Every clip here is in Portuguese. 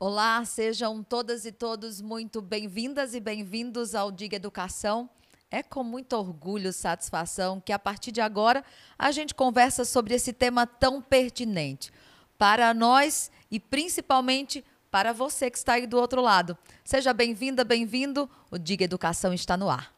Olá, sejam todas e todos muito bem-vindas e bem-vindos ao Diga Educação. É com muito orgulho e satisfação que a partir de agora a gente conversa sobre esse tema tão pertinente para nós e principalmente para você que está aí do outro lado. Seja bem-vinda, bem-vindo. O Diga Educação está no ar.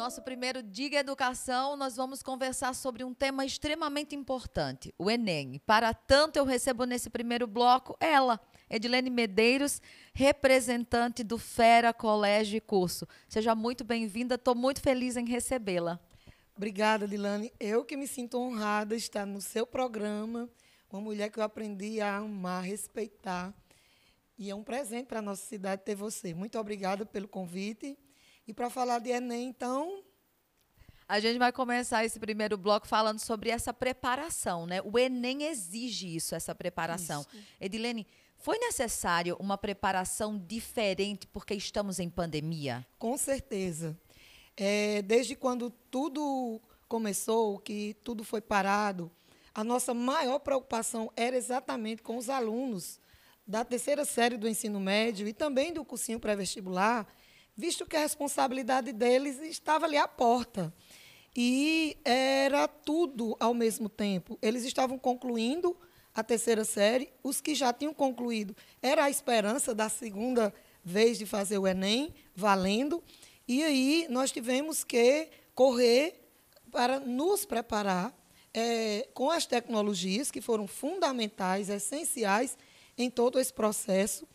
Nosso primeiro Diga Educação, nós vamos conversar sobre um tema extremamente importante, o Enem. Para tanto, eu recebo nesse primeiro bloco ela, Edilene Medeiros, representante do Fera Colégio e Curso. Seja muito bem-vinda, estou muito feliz em recebê-la. Obrigada, Dilane. Eu que me sinto honrada de estar no seu programa, uma mulher que eu aprendi a amar, respeitar. E é um presente para a nossa cidade ter você. Muito obrigada pelo convite. E para falar de Enem, então. A gente vai começar esse primeiro bloco falando sobre essa preparação, né? O Enem exige isso, essa preparação. Isso. Edilene, foi necessário uma preparação diferente porque estamos em pandemia? Com certeza. É, desde quando tudo começou, que tudo foi parado, a nossa maior preocupação era exatamente com os alunos da terceira série do ensino médio e também do cursinho pré-vestibular, visto que a responsabilidade deles estava ali à porta. E era tudo ao mesmo tempo. Eles estavam concluindo a terceira série, os que já tinham concluído, era a esperança da segunda vez de fazer o Enem, valendo. E aí nós tivemos que correr para nos preparar é, com as tecnologias que foram fundamentais, essenciais em todo esse processo,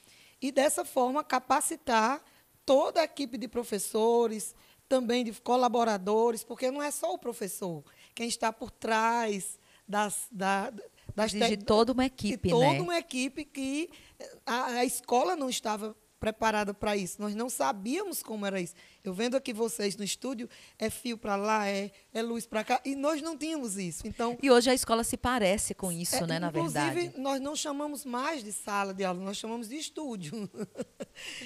e dessa forma capacitar toda a equipe de professores, também de colaboradores, porque não é só o professor, quem está por trás das, da, das de toda uma equipe, de toda né? uma equipe que a, a escola não estava preparada para isso. Nós não sabíamos como era isso. Eu vendo aqui vocês no estúdio, é fio para lá, é, é luz para cá, e nós não tínhamos isso. Então, e hoje a escola se parece com isso, é, né, na verdade. Inclusive, nós não chamamos mais de sala de aula, nós chamamos de estúdio.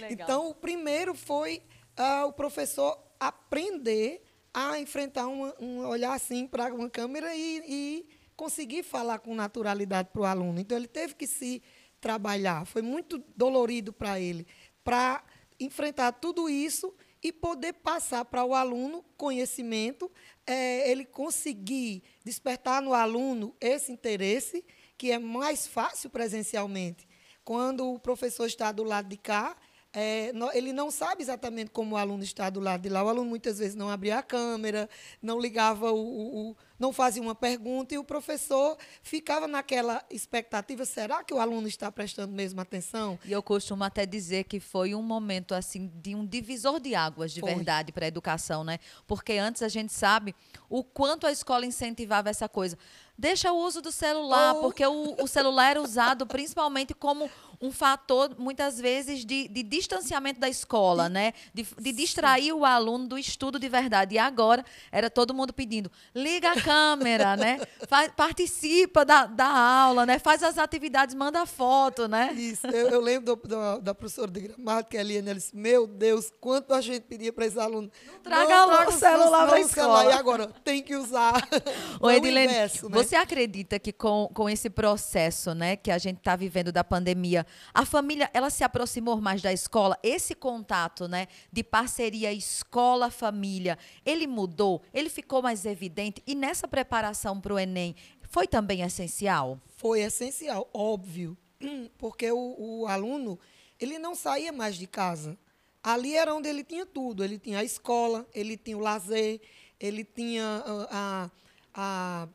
Então, o primeiro foi uh, o professor aprender a enfrentar uma, um olhar assim para uma câmera e, e conseguir falar com naturalidade para o aluno. Então, ele teve que se trabalhar. Foi muito dolorido para ele para enfrentar tudo isso e poder passar para o aluno conhecimento, é, ele conseguir despertar no aluno esse interesse, que é mais fácil presencialmente. Quando o professor está do lado de cá, é, ele não sabe exatamente como o aluno está do lado de lá. O aluno muitas vezes não abria a câmera, não ligava o, o, não fazia uma pergunta e o professor ficava naquela expectativa: será que o aluno está prestando mesmo atenção? E eu costumo até dizer que foi um momento assim de um divisor de águas de foi. verdade para a educação, né? Porque antes a gente sabe o quanto a escola incentivava essa coisa. Deixa o uso do celular, oh. porque o, o celular era usado principalmente como um fator, muitas vezes, de, de distanciamento da escola, né? De, de distrair o aluno do estudo de verdade. E agora era todo mundo pedindo: liga a câmera, né? Faz, participa da, da aula, né? Faz as atividades, manda foto, né? Isso. Eu, eu lembro do, do, da professora de gramática, a Eliane, ela disse: Meu Deus, quanto a gente pedia para esses alunos. Não traga não, o celular para a escola. E agora, tem que usar. Ô, Edilene, inverso, né? você acredita que com, com esse processo, né, que a gente está vivendo da pandemia, a família, ela se aproximou mais da escola. Esse contato, né, de parceria escola-família, ele mudou, ele ficou mais evidente. E nessa preparação para o Enem, foi também essencial? Foi essencial, óbvio, porque o, o aluno, ele não saía mais de casa. Ali era onde ele tinha tudo. Ele tinha a escola, ele tinha o lazer, ele tinha a, a, a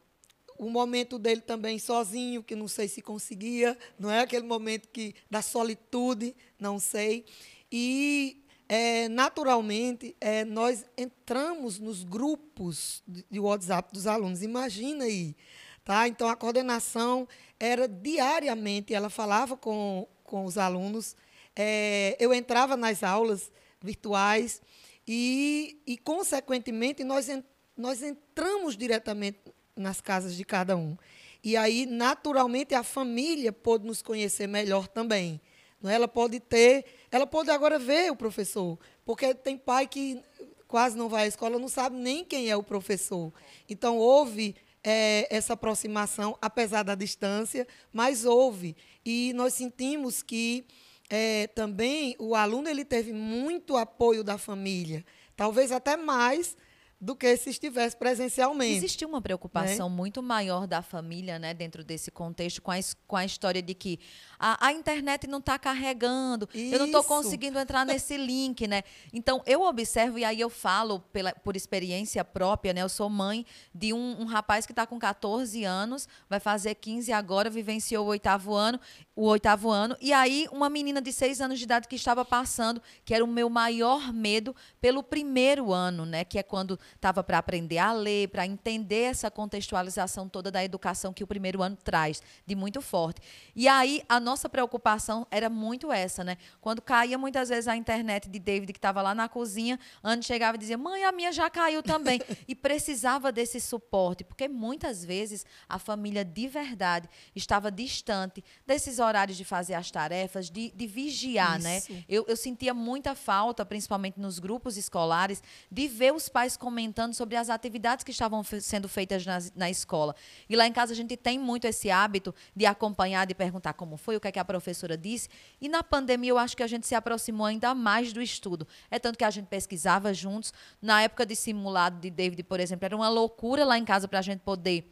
o momento dele também sozinho, que não sei se conseguia, não é aquele momento que da solitude, não sei. E é, naturalmente é, nós entramos nos grupos de, WhatsApp dos alunos. Imagina aí, tá? Então a coordenação era diariamente. Ela falava com, com os alunos. É, eu entrava nas aulas virtuais e, e consequentemente, nós, nós entramos diretamente nas casas de cada um. E aí, naturalmente, a família pôde nos conhecer melhor também. É? Ela pode ter, ela pode agora ver o professor, porque tem pai que quase não vai à escola, não sabe nem quem é o professor. Então, houve é, essa aproximação, apesar da distância, mas houve. E nós sentimos que é, também o aluno ele teve muito apoio da família, talvez até mais do que se estivesse presencialmente. Existiu uma preocupação né? muito maior da família, né, dentro desse contexto, com a, com a história de que a, a internet não está carregando, Isso. eu não estou conseguindo entrar nesse link, né? Então, eu observo, e aí eu falo pela, por experiência própria, né? Eu sou mãe de um, um rapaz que está com 14 anos, vai fazer 15 agora, vivenciou o oitavo ano, o oitavo ano, e aí uma menina de 6 anos de idade que estava passando, que era o meu maior medo pelo primeiro ano, né? Que é quando estava para aprender a ler, para entender essa contextualização toda da educação que o primeiro ano traz, de muito forte. E aí a nossa preocupação era muito essa, né? Quando caía muitas vezes a internet de David, que estava lá na cozinha, Anne chegava e dizia: Mãe, a minha já caiu também. e precisava desse suporte, porque muitas vezes a família de verdade estava distante desses horários de fazer as tarefas, de, de vigiar, né? Isso. né? Eu, eu sentia muita falta, principalmente nos grupos escolares, de ver os pais comentando sobre as atividades que estavam sendo feitas na, na escola. E lá em casa a gente tem muito esse hábito de acompanhar, de perguntar como foi, o que, é que a professora disse. E na pandemia eu acho que a gente se aproximou ainda mais do estudo. É tanto que a gente pesquisava juntos. Na época de simulado de David, por exemplo, era uma loucura lá em casa para a gente poder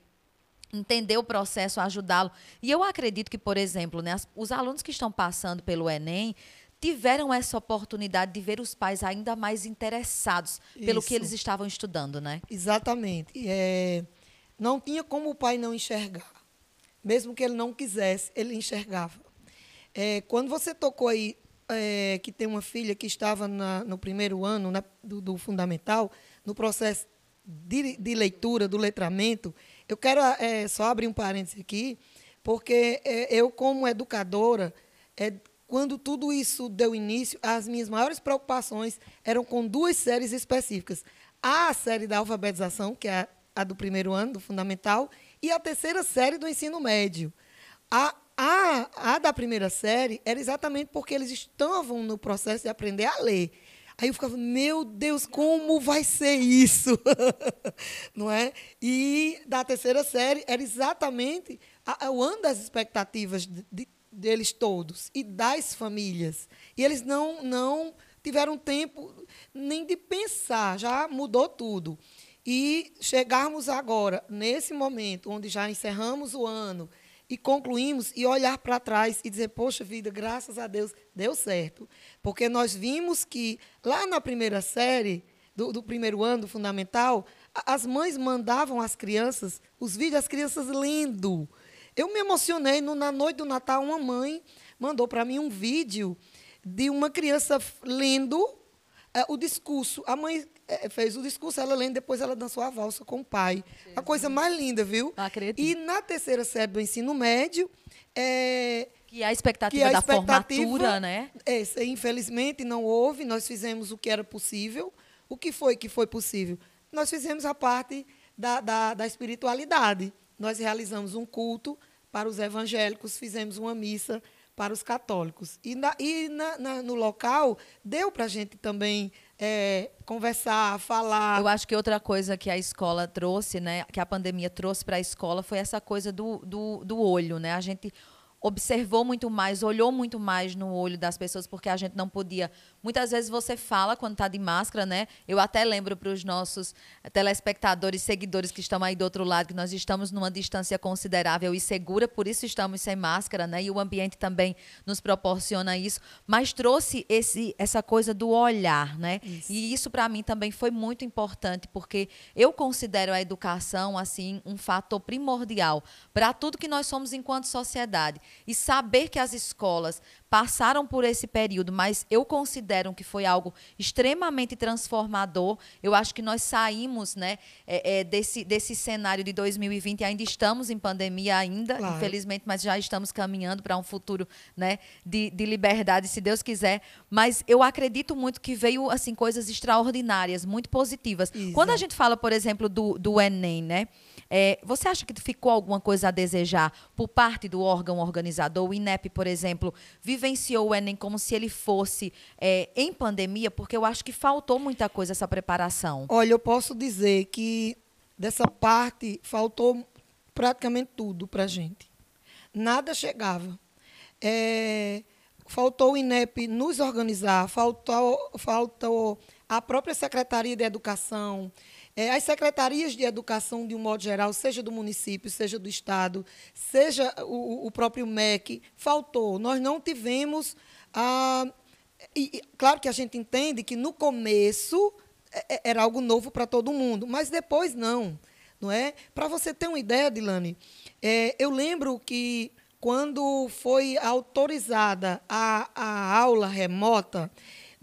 entender o processo, ajudá-lo. E eu acredito que, por exemplo, né, os alunos que estão passando pelo Enem tiveram essa oportunidade de ver os pais ainda mais interessados Isso. pelo que eles estavam estudando, né? Exatamente. É, não tinha como o pai não enxergar. Mesmo que ele não quisesse, ele enxergava. É, quando você tocou aí é, que tem uma filha que estava na, no primeiro ano né, do, do, fundamental, no processo de, de, leitura, do letramento, eu quero é, só abrir um parênteses aqui, porque é, eu, como educadora, é, quando tudo isso deu início, as minhas maiores preocupações eram com duas séries específicas. A série da alfabetização, que é a do primeiro ano, do fundamental, e a terceira série do ensino médio. A, a, a da primeira série era exatamente porque eles estavam no processo de aprender a ler. Aí eu ficava, meu Deus, como vai ser isso? Não é? E da terceira série era exatamente o ano das expectativas de, de, deles todos e das famílias. E eles não, não tiveram tempo nem de pensar, já mudou tudo. E chegarmos agora, nesse momento, onde já encerramos o ano e concluímos, e olhar para trás e dizer: Poxa vida, graças a Deus, deu certo. Porque nós vimos que lá na primeira série, do, do primeiro ano do fundamental, as mães mandavam às crianças os vídeos das crianças lendo. Eu me emocionei no, na noite do Natal, uma mãe mandou para mim um vídeo de uma criança lendo é, o discurso. A mãe é, fez o discurso, ela lendo, depois ela dançou a valsa com o pai. Jesus. A coisa mais linda, viu? Acredito. E na terceira série do ensino médio. É, que a expectativa que a da expectativa, formatura, né? É, infelizmente não houve, nós fizemos o que era possível. O que foi que foi possível? Nós fizemos a parte da, da, da espiritualidade. Nós realizamos um culto para os evangélicos, fizemos uma missa para os católicos. E, na, e na, na, no local deu para a gente também é, conversar, falar. Eu acho que outra coisa que a escola trouxe, né, que a pandemia trouxe para a escola foi essa coisa do, do, do olho, né? A gente observou muito mais, olhou muito mais no olho das pessoas, porque a gente não podia. Muitas vezes você fala quando está de máscara, né? Eu até lembro para os nossos telespectadores, seguidores que estão aí do outro lado, que nós estamos numa distância considerável e segura, por isso estamos sem máscara, né? E o ambiente também nos proporciona isso, mas trouxe esse, essa coisa do olhar, né? Isso. E isso para mim também foi muito importante, porque eu considero a educação assim um fator primordial para tudo que nós somos enquanto sociedade. E saber que as escolas passaram por esse período, mas eu considero que foi algo extremamente transformador. Eu acho que nós saímos né, é, é, desse, desse cenário de 2020, ainda estamos em pandemia ainda, claro. infelizmente, mas já estamos caminhando para um futuro né, de, de liberdade, se Deus quiser. Mas eu acredito muito que veio assim coisas extraordinárias, muito positivas. Exato. Quando a gente fala, por exemplo, do, do Enem, né? É, você acha que ficou alguma coisa a desejar por parte do órgão organizador? O INEP, por exemplo, vivenciou o Enem como se ele fosse é, em pandemia? Porque eu acho que faltou muita coisa essa preparação. Olha, eu posso dizer que dessa parte faltou praticamente tudo para a gente. Nada chegava. É, faltou o INEP nos organizar, faltou, faltou a própria Secretaria de Educação, é, as secretarias de educação, de um modo geral, seja do município, seja do Estado, seja o, o próprio MEC, faltou. Nós não tivemos. Ah, e, claro que a gente entende que no começo é, é, era algo novo para todo mundo, mas depois não. não é? Para você ter uma ideia, Dilane, é, eu lembro que quando foi autorizada a, a aula remota,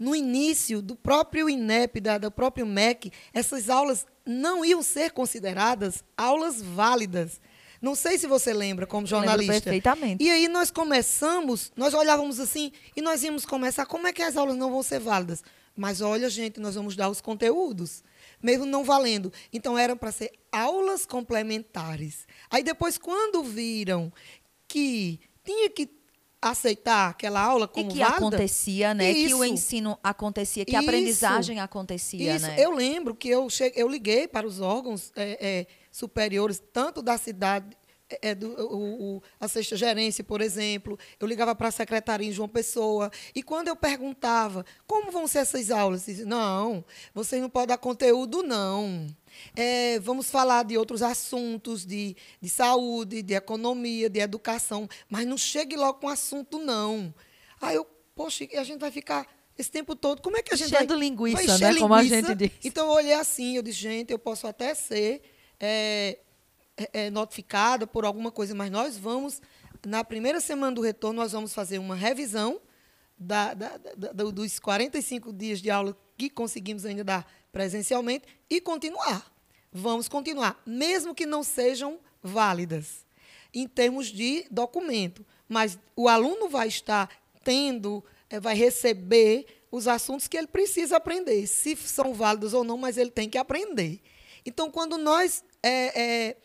no início do próprio INEP, da, do próprio MEC, essas aulas não iam ser consideradas aulas válidas. Não sei se você lembra como jornalista. Lembro perfeitamente. E aí nós começamos, nós olhávamos assim e nós íamos começar, como é que as aulas não vão ser válidas? Mas olha, gente, nós vamos dar os conteúdos, mesmo não valendo. Então eram para ser aulas complementares. Aí depois quando viram que tinha que aceitar aquela aula como e que válida, acontecia, né? Isso, que o ensino acontecia, que a aprendizagem acontecia, isso. né? Eu lembro que eu cheguei, eu liguei para os órgãos é, é, superiores, tanto da cidade é, do, o, o, a sexta gerência, por exemplo, eu ligava para a secretaria em João Pessoa, e quando eu perguntava como vão ser essas aulas, disse, não, vocês não podem dar conteúdo, não. É, vamos falar de outros assuntos, de, de saúde, de economia, de educação, mas não chegue logo com assunto, não. Aí eu, poxa, a gente vai ficar esse tempo todo, como é que a gente Enchendo vai... linguiça, vai né? Linguiça? Como a gente diz. Então eu olhei assim, eu disse, gente, eu posso até ser é, é, é notificada por alguma coisa, mas nós vamos, na primeira semana do retorno, nós vamos fazer uma revisão da, da, da, dos 45 dias de aula que conseguimos ainda dar presencialmente e continuar. Vamos continuar, mesmo que não sejam válidas em termos de documento, mas o aluno vai estar tendo, eh, vai receber os assuntos que ele precisa aprender, se são válidos ou não, mas ele tem que aprender. Então, quando nós é, é,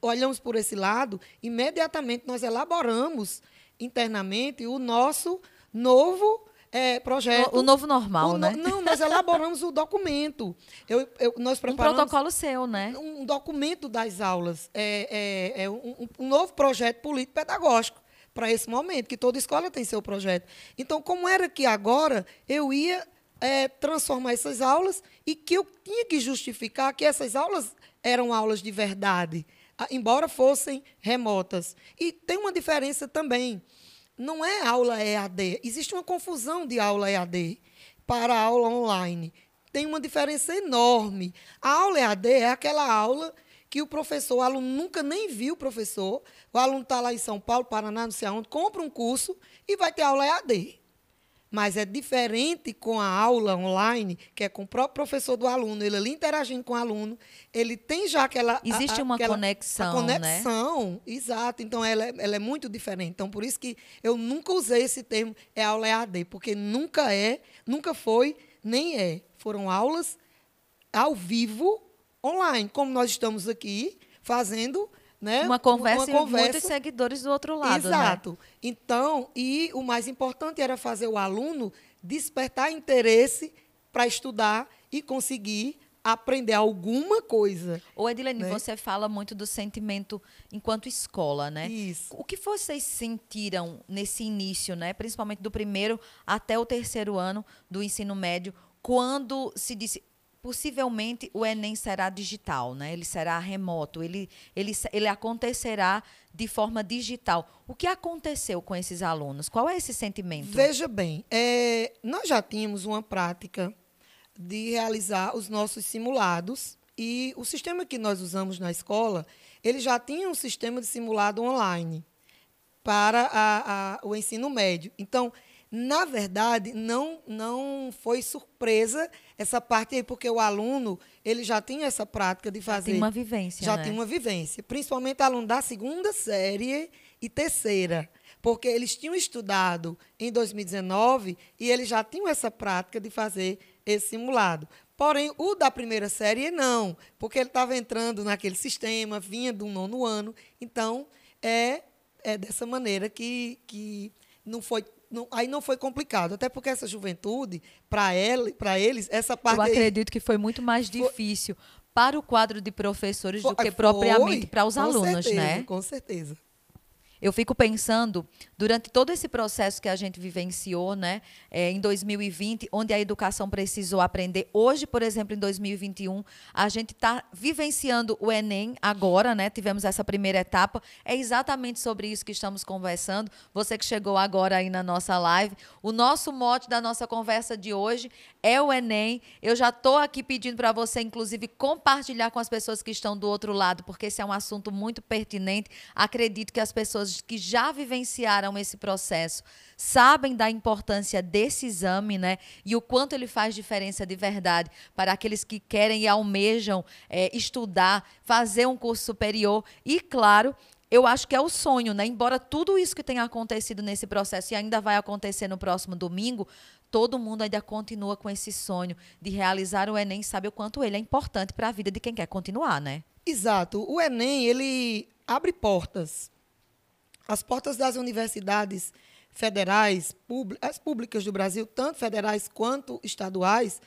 olhamos por esse lado, imediatamente nós elaboramos internamente o nosso novo é, projeto. O, o, novo normal, o né? não, nós elaboramos o documento. Eu, eu, nós preparamos um protocolo seu, né? Um documento das aulas. É, é, é um, um, novo projeto político-pedagógico para esse momento, que toda escola tem seu projeto. Então, como era que agora eu ia é, transformar essas aulas e que eu tinha que justificar que essas aulas eram aulas de verdade, embora fossem remotas. E tem uma diferença também não é aula EAD. Existe uma confusão de aula EAD para aula online. Tem uma diferença enorme. A aula EAD é aquela aula que o professor, o aluno nunca nem viu o professor, o aluno está lá em São Paulo, Paraná, não sei aonde, compra um curso e vai ter aula EAD. Mas é diferente com a aula online, que é com o próprio professor do aluno, ele ali interagindo com o aluno, ele tem já aquela. Existe a, uma aquela, conexão. A conexão, né? exato. Então, ela é, ela é muito diferente. Então, por isso que eu nunca usei esse termo, é aula EAD, porque nunca é, nunca foi, nem é. Foram aulas ao vivo, online, como nós estamos aqui fazendo né? Uma conversa, uma conversa. e muitos seguidores do outro lado. Né? Exato. Né? Então, e o mais importante era fazer o aluno despertar interesse para estudar e conseguir aprender alguma coisa. Ô, Edilene, né? você fala muito do sentimento enquanto escola, né? Isso. O que vocês sentiram nesse início, né? Principalmente do primeiro até o terceiro ano do ensino médio, quando se disse possivelmente o Enem será digital, né? ele será remoto, ele, ele, ele acontecerá de forma digital. O que aconteceu com esses alunos? Qual é esse sentimento? Veja bem, é, nós já tínhamos uma prática de realizar os nossos simulados e o sistema que nós usamos na escola, ele já tinha um sistema de simulado online. para a, a, o ensino médio. Então, na verdade, não, não foi surpresa essa parte aí, porque o aluno ele já tinha essa prática de fazer. Já tem uma vivência. Já né? tem uma vivência. Principalmente aluno da segunda série e terceira. Porque eles tinham estudado em 2019 e eles já tinham essa prática de fazer esse simulado. Porém, o da primeira série não, porque ele estava entrando naquele sistema, vinha do nono ano. Então, é, é dessa maneira que, que não foi não, aí não foi complicado, até porque essa juventude, para eles, essa parte. Eu acredito aí, que foi muito mais foi, difícil para o quadro de professores foi, do que propriamente para os alunos, certeza, né? Com certeza. Eu fico pensando, durante todo esse processo que a gente vivenciou, né, é, em 2020, onde a educação precisou aprender. Hoje, por exemplo, em 2021, a gente está vivenciando o Enem agora, né? Tivemos essa primeira etapa. É exatamente sobre isso que estamos conversando. Você que chegou agora aí na nossa live. O nosso mote da nossa conversa de hoje é o Enem. Eu já estou aqui pedindo para você, inclusive, compartilhar com as pessoas que estão do outro lado, porque esse é um assunto muito pertinente. Acredito que as pessoas que já vivenciaram esse processo sabem da importância desse exame, né? E o quanto ele faz diferença de verdade para aqueles que querem e almejam é, estudar, fazer um curso superior. E, claro, eu acho que é o sonho, né? Embora tudo isso que tenha acontecido nesse processo e ainda vai acontecer no próximo domingo, todo mundo ainda continua com esse sonho de realizar o Enem, sabe o quanto ele é importante para a vida de quem quer continuar, né? Exato. O Enem, ele abre portas. As portas das universidades federais, as públicas do Brasil, tanto federais quanto estaduais,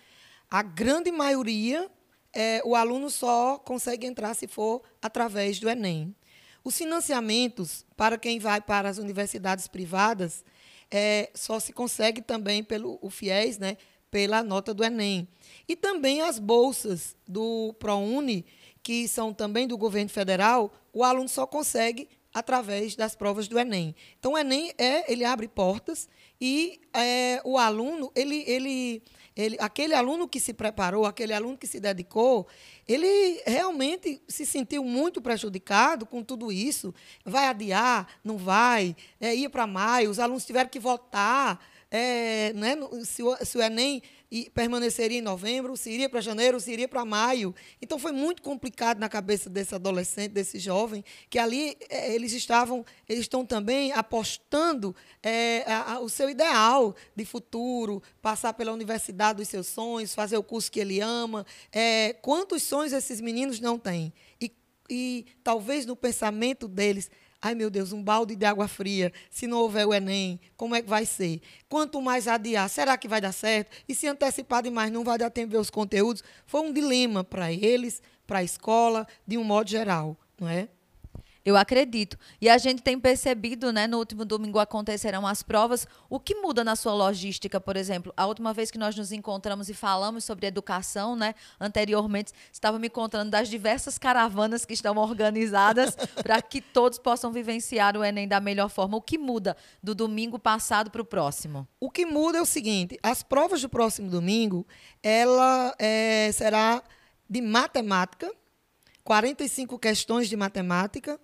a grande maioria, é, o aluno só consegue entrar se for através do Enem. Os financiamentos para quem vai para as universidades privadas é, só se consegue também pelo o FIES, né, pela nota do Enem. E também as bolsas do ProUni, que são também do governo federal, o aluno só consegue através das provas do Enem. Então, o Enem é, ele abre portas e é, o aluno, ele, ele, ele, aquele aluno que se preparou, aquele aluno que se dedicou, ele realmente se sentiu muito prejudicado com tudo isso. Vai adiar? Não vai? É, ia para maio, os alunos tiveram que votar. É, né, se, o, se o Enem e permaneceria em novembro, se iria para janeiro, se iria para maio. Então foi muito complicado na cabeça desse adolescente, desse jovem, que ali é, eles estavam, eles estão também apostando é, a, a, o seu ideal de futuro, passar pela universidade dos seus sonhos, fazer o curso que ele ama. É, quantos sonhos esses meninos não têm? E, e talvez no pensamento deles Ai, meu Deus, um balde de água fria. Se não houver o Enem, como é que vai ser? Quanto mais adiar, será que vai dar certo? E se antecipar demais, não vai dar tempo de ver os conteúdos? Foi um dilema para eles, para a escola, de um modo geral, não é? Eu acredito. E a gente tem percebido, né, no último domingo acontecerão as provas. O que muda na sua logística, por exemplo? A última vez que nós nos encontramos e falamos sobre educação, né, anteriormente, estava me contando das diversas caravanas que estão organizadas para que todos possam vivenciar o Enem da melhor forma. O que muda do domingo passado para o próximo? O que muda é o seguinte: as provas do próximo domingo, ela é, será de matemática 45 questões de matemática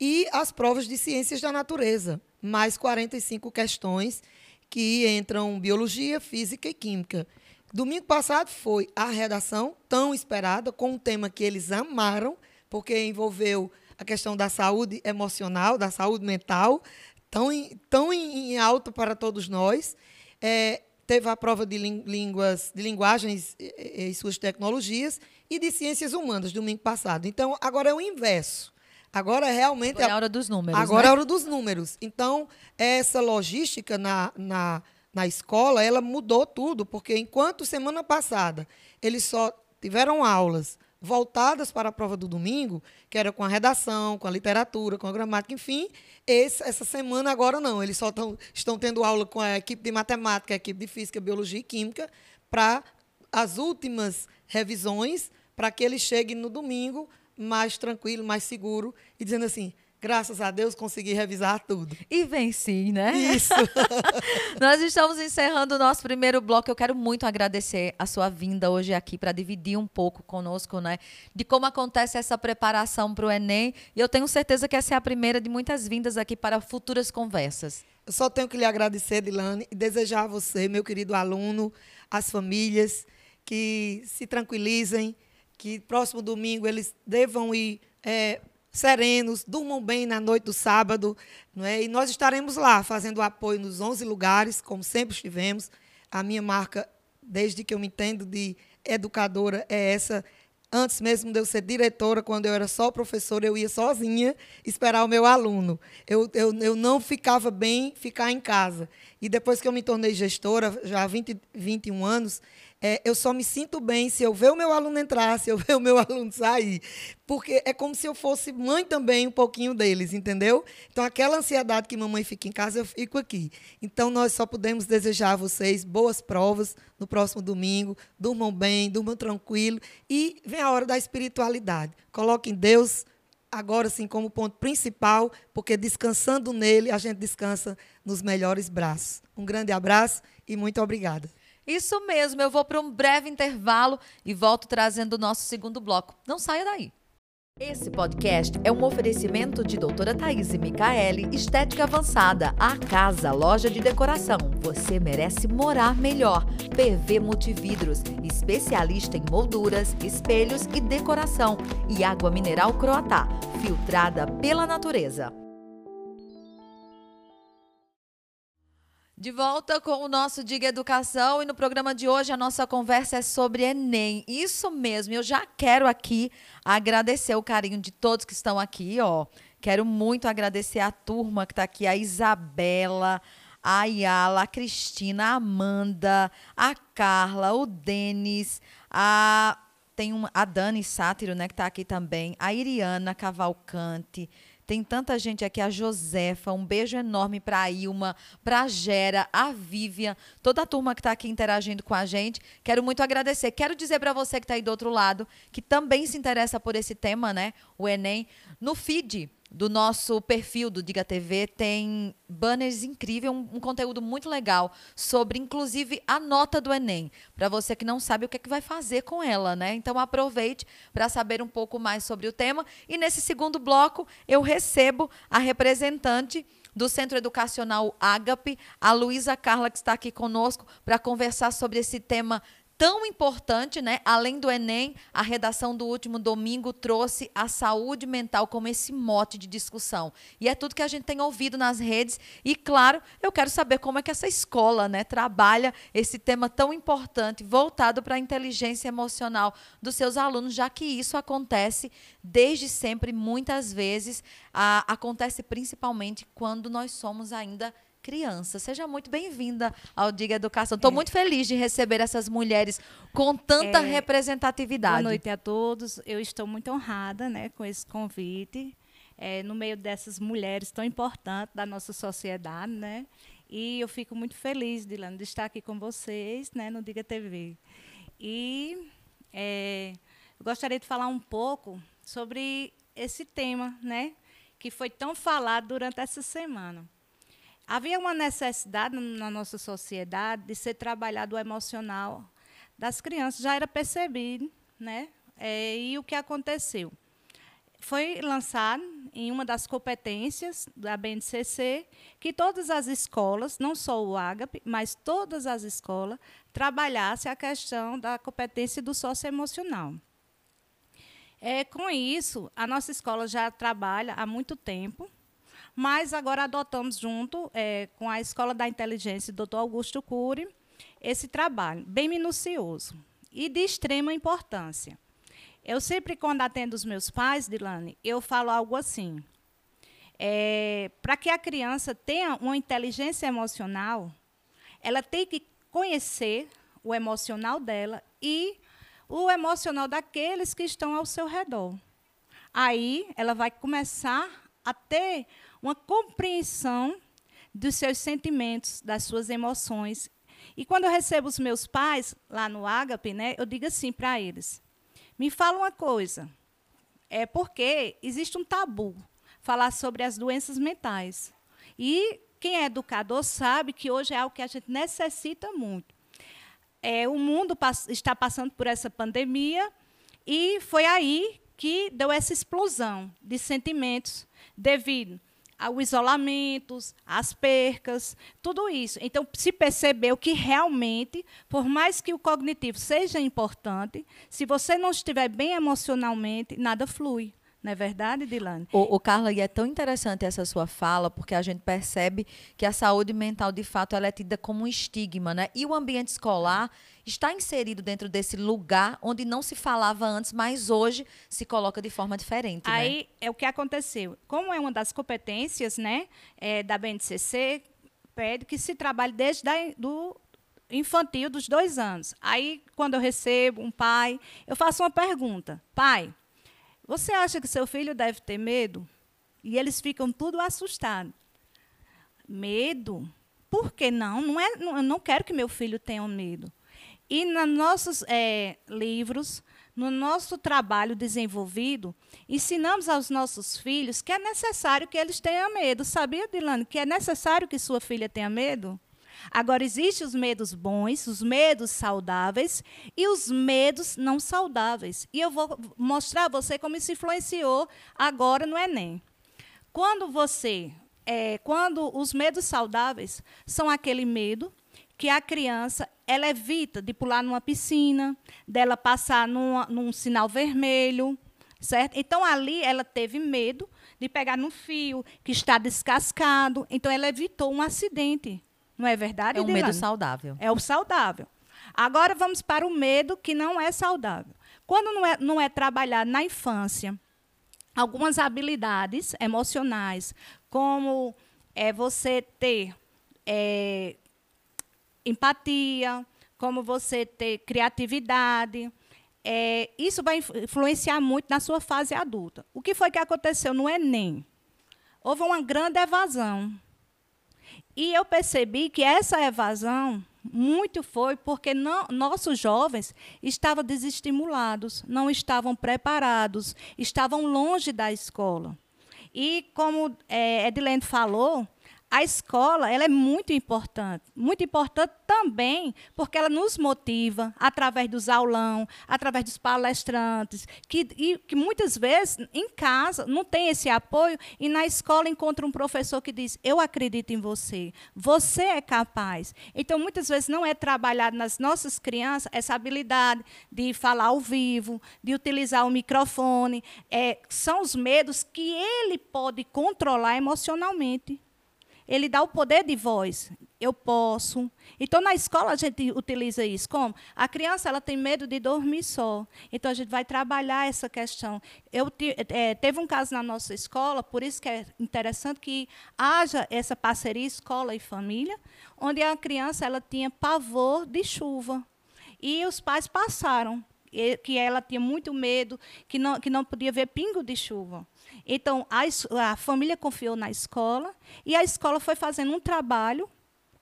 e as provas de ciências da natureza, mais 45 questões que entram biologia, física e química. Domingo passado foi a redação tão esperada, com um tema que eles amaram, porque envolveu a questão da saúde emocional, da saúde mental, tão em, tão em alto para todos nós. É, teve a prova de línguas, de linguagens e, e suas tecnologias e de ciências humanas domingo passado. Então, agora é o inverso. Agora realmente é a hora dos números. Agora né? é a hora dos números. Então, essa logística na, na, na escola, ela mudou tudo, porque enquanto semana passada eles só tiveram aulas voltadas para a prova do domingo, que era com a redação, com a literatura, com a gramática, enfim, esse, essa semana agora não. Eles só tão, estão tendo aula com a equipe de matemática, a equipe de física, biologia e química, para as últimas revisões, para que eles cheguem no domingo mais tranquilo, mais seguro, e dizendo assim, graças a Deus, consegui revisar tudo. E venci, né? Isso. Nós estamos encerrando o nosso primeiro bloco. Eu quero muito agradecer a sua vinda hoje aqui para dividir um pouco conosco, né? De como acontece essa preparação para o Enem. E eu tenho certeza que essa é a primeira de muitas vindas aqui para futuras conversas. Eu só tenho que lhe agradecer, Dilane, e desejar a você, meu querido aluno, as famílias, que se tranquilizem, que próximo domingo eles devam ir é, serenos, durmam bem na noite do sábado, não é? E nós estaremos lá fazendo apoio nos 11 lugares, como sempre estivemos. A minha marca, desde que eu me entendo de educadora, é essa. Antes mesmo de eu ser diretora, quando eu era só professora, eu ia sozinha esperar o meu aluno. Eu, eu, eu não ficava bem ficar em casa. E depois que eu me tornei gestora, já há 20, 21 anos, é, eu só me sinto bem se eu ver o meu aluno entrar, se eu ver o meu aluno sair. Porque é como se eu fosse mãe também, um pouquinho deles, entendeu? Então, aquela ansiedade que mamãe fica em casa, eu fico aqui. Então, nós só podemos desejar a vocês boas provas no próximo domingo. Durmam bem, durmam tranquilo. E vem a hora da espiritualidade. Coloquem Deus agora sim como ponto principal, porque descansando nele, a gente descansa nos melhores braços. Um grande abraço e muito obrigada. Isso mesmo, eu vou para um breve intervalo e volto trazendo o nosso segundo bloco. Não saia daí. Esse podcast é um oferecimento de doutora Thaís e Micaele, Estética Avançada, a casa, loja de decoração. Você merece morar melhor. PV Multividros, especialista em molduras, espelhos e decoração. E água mineral Croatá, filtrada pela natureza. De volta com o nosso Diga Educação e no programa de hoje a nossa conversa é sobre Enem. Isso mesmo, eu já quero aqui agradecer o carinho de todos que estão aqui, ó. Quero muito agradecer a turma que está aqui, a Isabela, a Ayala, a Cristina, a Amanda, a Carla, o Denis, a tem uma, a Dani Sátiro, né, que está aqui também, a Iriana Cavalcante, tem tanta gente aqui, a Josefa, um beijo enorme para a Ilma, para a Gera, a Vivian, toda a turma que está aqui interagindo com a gente. Quero muito agradecer. Quero dizer para você que está aí do outro lado, que também se interessa por esse tema, né? O Enem, no feed do nosso perfil do Diga TV tem banners incríveis, um, um, conteúdo muito legal sobre, inclusive, a nota do Enem, para você que não sabe o que, é que vai fazer com ela, né? Então aproveite para saber um pouco mais sobre o tema. E nesse segundo bloco eu recebo a representante do Centro Educacional Ágape, a Luísa Carla, que está aqui conosco para conversar sobre esse tema tão importante, né? Além do Enem, a redação do último domingo trouxe a saúde mental como esse mote de discussão. E é tudo que a gente tem ouvido nas redes. E, claro, eu quero saber como é que essa escola né, trabalha esse tema tão importante, voltado para a inteligência emocional dos seus alunos, já que isso acontece desde sempre, muitas vezes, a, acontece principalmente quando nós somos ainda criança. Seja muito bem-vinda ao Diga Educação. Estou é. muito feliz de receber essas mulheres com tanta é. representatividade. Boa noite a todos. Eu estou muito honrada né, com esse convite. É, no meio dessas mulheres tão importantes da nossa sociedade, né? E eu fico muito feliz, Dilane, de estar aqui com vocês, né, no Diga TV. E é, eu gostaria de falar um pouco sobre esse tema, né, que foi tão falado durante essa semana. Havia uma necessidade na nossa sociedade de ser trabalhado o emocional das crianças, já era percebido, né? É, e o que aconteceu? Foi lançado em uma das competências da BNCC que todas as escolas, não só o AGAP, mas todas as escolas, trabalhassem a questão da competência do socioemocional. É, com isso, a nossa escola já trabalha há muito tempo mas agora adotamos junto é, com a Escola da Inteligência, Dr. Augusto Cury, esse trabalho bem minucioso e de extrema importância. Eu sempre, quando atendo os meus pais, Dilane, eu falo algo assim. É, Para que a criança tenha uma inteligência emocional, ela tem que conhecer o emocional dela e o emocional daqueles que estão ao seu redor. Aí ela vai começar a ter uma compreensão dos seus sentimentos, das suas emoções. E quando eu recebo os meus pais lá no Ágape, né, eu digo assim para eles: me fala uma coisa. É porque existe um tabu falar sobre as doenças mentais. E quem é educador sabe que hoje é algo que a gente necessita muito. É, o mundo pass está passando por essa pandemia e foi aí que deu essa explosão de sentimentos devido ao isolamento, às percas, tudo isso. Então, se percebeu que realmente, por mais que o cognitivo seja importante, se você não estiver bem emocionalmente, nada flui. Não é verdade, Dilane? O, o Carla, e é tão interessante essa sua fala, porque a gente percebe que a saúde mental, de fato, ela é tida como um estigma, né? E o ambiente escolar está inserido dentro desse lugar onde não se falava antes, mas hoje se coloca de forma diferente. Né? Aí né? é o que aconteceu. Como é uma das competências né, é, da BNCC, pede que se trabalhe desde a, do infantil dos dois anos. Aí, quando eu recebo um pai, eu faço uma pergunta: pai, você acha que seu filho deve ter medo? E eles ficam tudo assustados. Medo? Por que não? Não é, não, eu não quero que meu filho tenha medo. E nos nossos é, livros, no nosso trabalho desenvolvido, ensinamos aos nossos filhos que é necessário que eles tenham medo. Sabia, Dilane, que é necessário que sua filha tenha medo? Agora, existem os medos bons, os medos saudáveis e os medos não saudáveis. E eu vou mostrar a você como isso influenciou agora no Enem. Quando você. É, quando os medos saudáveis são aquele medo que a criança ela evita de pular numa piscina, dela passar numa, num sinal vermelho, certo? Então ali ela teve medo de pegar no fio que está descascado, então ela evitou um acidente. Não é verdade? É um medo saudável. É o saudável. Agora vamos para o medo que não é saudável. Quando não é, não é trabalhado na infância, algumas habilidades emocionais, como é você ter é, empatia, como você ter criatividade. É, isso vai influenciar muito na sua fase adulta. O que foi que aconteceu no Enem? Houve uma grande evasão. E eu percebi que essa evasão muito foi porque não, nossos jovens estavam desestimulados, não estavam preparados, estavam longe da escola. E como é, Edilene falou, a escola ela é muito importante, muito importante também porque ela nos motiva através dos aulão, através dos palestrantes, que, e, que muitas vezes em casa não tem esse apoio e na escola encontra um professor que diz: eu acredito em você, você é capaz. Então muitas vezes não é trabalhado nas nossas crianças essa habilidade de falar ao vivo, de utilizar o microfone, é, são os medos que ele pode controlar emocionalmente ele dá o poder de voz. Eu posso. Então, na escola, a gente utiliza isso. Como? A criança ela tem medo de dormir só. Então, a gente vai trabalhar essa questão. Eu é, Teve um caso na nossa escola, por isso que é interessante que haja essa parceria escola e família, onde a criança ela tinha pavor de chuva. E os pais passaram que ela tinha muito medo, que não, que não podia ver pingo de chuva. Então, a, a família confiou na escola e a escola foi fazendo um trabalho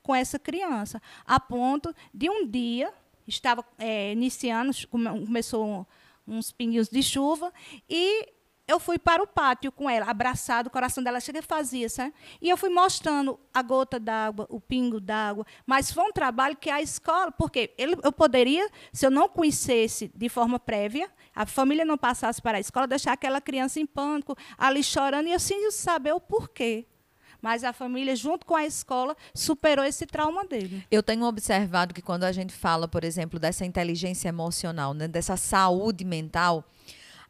com essa criança, a ponto de um dia, estava é, iniciando, começou uns pinguinhos de chuva, e eu fui para o pátio com ela, abraçado, o coração dela chega fazia, sabe? E eu fui mostrando a gota d'água, o pingo d'água. Mas foi um trabalho que a escola, porque ele, eu poderia, se eu não conhecesse de forma prévia, a família não passasse para a escola, deixar aquela criança em pânico, ali chorando, e eu sem saber o porquê. Mas a família, junto com a escola, superou esse trauma dele. Eu tenho observado que quando a gente fala, por exemplo, dessa inteligência emocional, né, dessa saúde mental,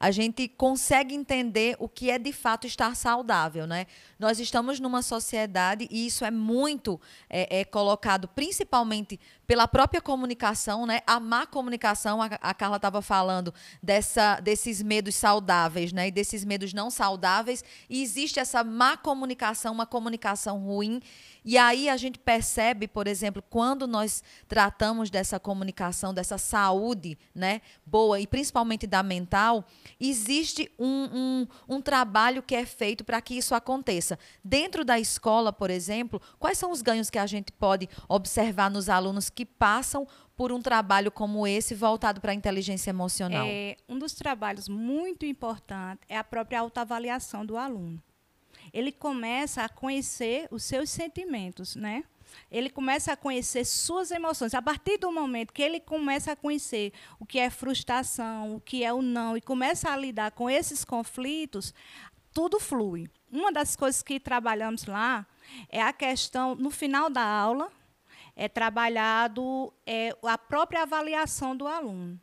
a gente consegue entender o que é de fato estar saudável, né? Nós estamos numa sociedade e isso é muito é, é colocado principalmente pela própria comunicação, né? A má comunicação, a, a Carla estava falando dessa, desses medos saudáveis, né? E desses medos não saudáveis. E existe essa má comunicação, uma comunicação ruim e aí a gente percebe, por exemplo, quando nós tratamos dessa comunicação, dessa saúde né, boa e principalmente da mental, existe um, um, um trabalho que é feito para que isso aconteça. Dentro da escola, por exemplo, quais são os ganhos que a gente pode observar nos alunos que passam por um trabalho como esse voltado para a inteligência emocional? É, um dos trabalhos muito importantes é a própria autoavaliação do aluno. ele começa a conhecer os seus sentimentos, né? Ele começa a conhecer suas emoções. A partir do momento que ele começa a conhecer o que é frustração, o que é o não, e começa a lidar com esses conflitos, tudo flui. Uma das coisas que trabalhamos lá é a questão, no final da aula, é trabalhado é, a própria avaliação do aluno.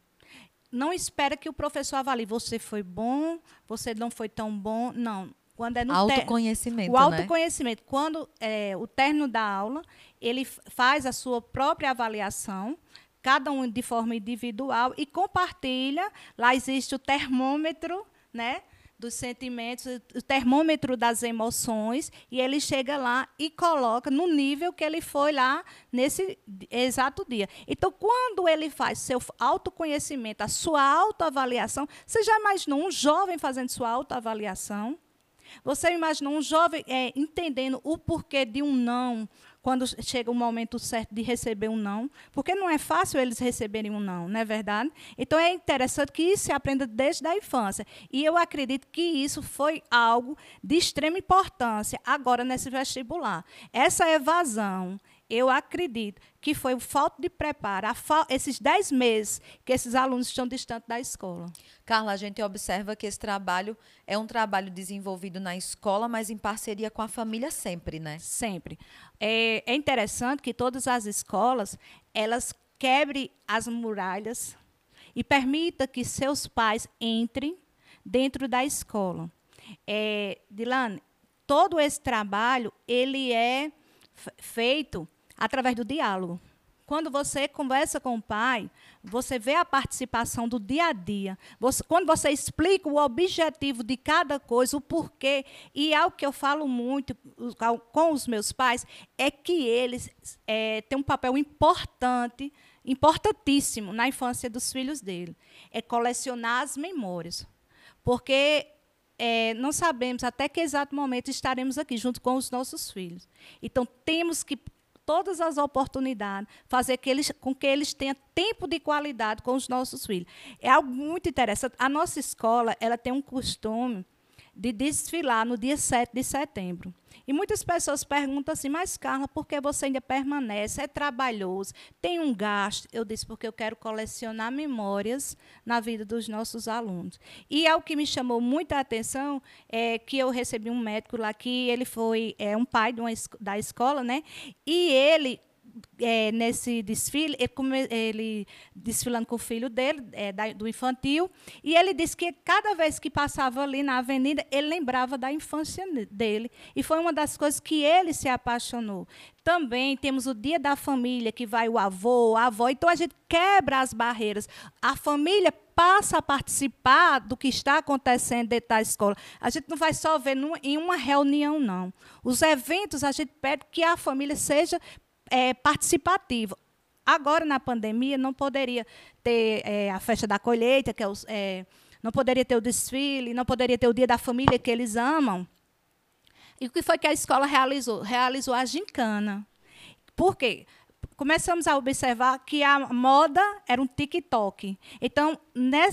Não espera que o professor avalie, você foi bom, você não foi tão bom. Não. Quando é no autoconhecimento. O né? autoconhecimento. Né? Quando é, o término da aula, ele faz a sua própria avaliação, cada um de forma individual, e compartilha. Lá existe o termômetro, né? dos sentimentos, o termômetro das emoções, e ele chega lá e coloca no nível que ele foi lá nesse exato dia. Então, quando ele faz seu autoconhecimento, a sua autoavaliação, você já imaginou um jovem fazendo sua autoavaliação? Você imaginou um jovem é, entendendo o porquê de um não, quando chega o momento certo de receber um não, porque não é fácil eles receberem um não, não é verdade? Então é interessante que isso se aprenda desde a infância. E eu acredito que isso foi algo de extrema importância agora nesse vestibular. Essa evasão, eu acredito que foi falta de preparo, esses 10 meses que esses alunos estão distantes da escola. Carla, a gente observa que esse trabalho é um trabalho desenvolvido na escola, mas em parceria com a família sempre, né? Sempre. É, é interessante que todas as escolas, elas quebrem as muralhas e permita que seus pais entrem dentro da escola. É, Dilane, todo esse trabalho, ele é feito através do diálogo. Quando você conversa com o pai, você vê a participação do dia a dia. Você, quando você explica o objetivo de cada coisa, o porquê, e algo que eu falo muito com os meus pais, é que eles é, têm um papel importante, importantíssimo na infância dos filhos dele. É colecionar as memórias. Porque é, não sabemos até que exato momento estaremos aqui junto com os nossos filhos. Então, temos que todas as oportunidades, fazer que eles, com que eles tenham tempo de qualidade com os nossos filhos. É algo muito interessante. A nossa escola ela tem um costume de desfilar no dia 7 de setembro. E muitas pessoas perguntam assim, mas Carla, por que você ainda permanece? É trabalhoso, tem um gasto. Eu disse, porque eu quero colecionar memórias na vida dos nossos alunos. E algo que me chamou muita atenção é que eu recebi um médico lá que ele foi é, um pai uma, da escola, né? E ele é, nesse desfile, ele, ele, desfilando com o filho dele, é, da, do infantil, e ele disse que cada vez que passava ali na avenida, ele lembrava da infância dele. E foi uma das coisas que ele se apaixonou. Também temos o dia da família, que vai o avô, a avó. Então a gente quebra as barreiras. A família passa a participar do que está acontecendo dentro da escola. A gente não vai só ver em uma reunião, não. Os eventos, a gente pede que a família seja é, participativo. Agora, na pandemia, não poderia ter é, a festa da colheita, que é, os, é, não poderia ter o desfile, não poderia ter o dia da família que eles amam. E o que foi que a escola realizou? Realizou a gincana. Por quê? Começamos a observar que a moda era um TikTok. Então,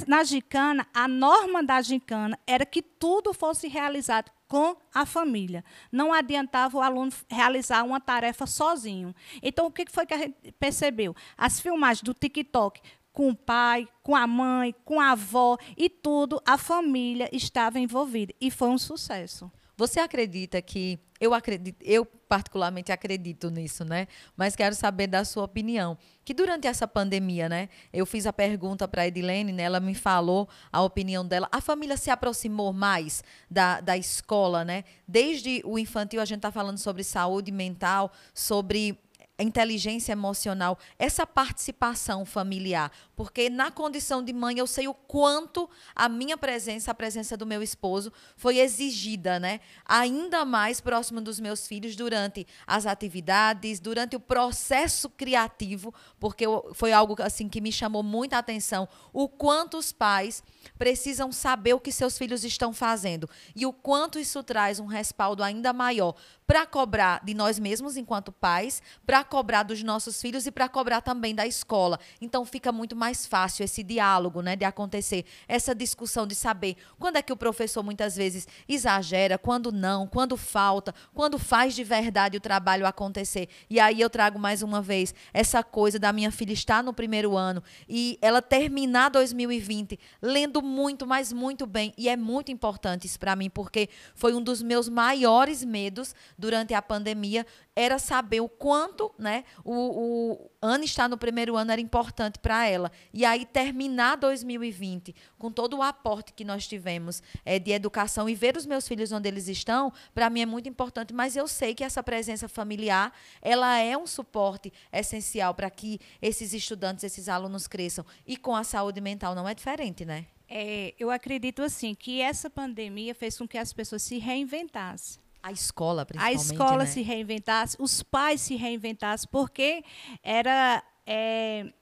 na gincana, a norma da gincana era que tudo fosse realizado com a família. Não adiantava o aluno realizar uma tarefa sozinho. Então, o que foi que a gente percebeu? As filmagens do TikTok com o pai, com a mãe, com a avó e tudo, a família estava envolvida. E foi um sucesso. Você acredita que eu acredito, eu particularmente acredito nisso, né? Mas quero saber da sua opinião. Que durante essa pandemia, né? Eu fiz a pergunta para a Edilene, né? Ela me falou a opinião dela. A família se aproximou mais da, da escola, né? Desde o infantil a gente está falando sobre saúde mental, sobre inteligência emocional, essa participação familiar, porque na condição de mãe eu sei o quanto a minha presença, a presença do meu esposo foi exigida, né? Ainda mais próximo dos meus filhos durante as atividades, durante o processo criativo, porque foi algo assim que me chamou muita atenção, o quanto os pais precisam saber o que seus filhos estão fazendo e o quanto isso traz um respaldo ainda maior para cobrar de nós mesmos enquanto pais, para cobrar dos nossos filhos e para cobrar também da escola. Então fica muito mais fácil esse diálogo, né, de acontecer, essa discussão de saber quando é que o professor muitas vezes exagera, quando não, quando falta, quando faz de verdade o trabalho acontecer. E aí eu trago mais uma vez essa coisa da minha filha estar no primeiro ano e ela terminar 2020 lendo muito, mas muito bem. E é muito importante isso para mim, porque foi um dos meus maiores medos durante a pandemia era saber o quanto né, o, o ano estar no primeiro ano era importante para ela. E aí terminar 2020 com todo o aporte que nós tivemos é, de educação e ver os meus filhos onde eles estão, para mim é muito importante. Mas eu sei que essa presença familiar ela é um suporte essencial para que esses estudantes, esses alunos cresçam. E com a saúde mental não é diferente, né? É, eu acredito assim que essa pandemia fez com que as pessoas se reinventassem. A escola, principalmente. A escola né? se reinventasse, os pais se reinventassem, porque era. É,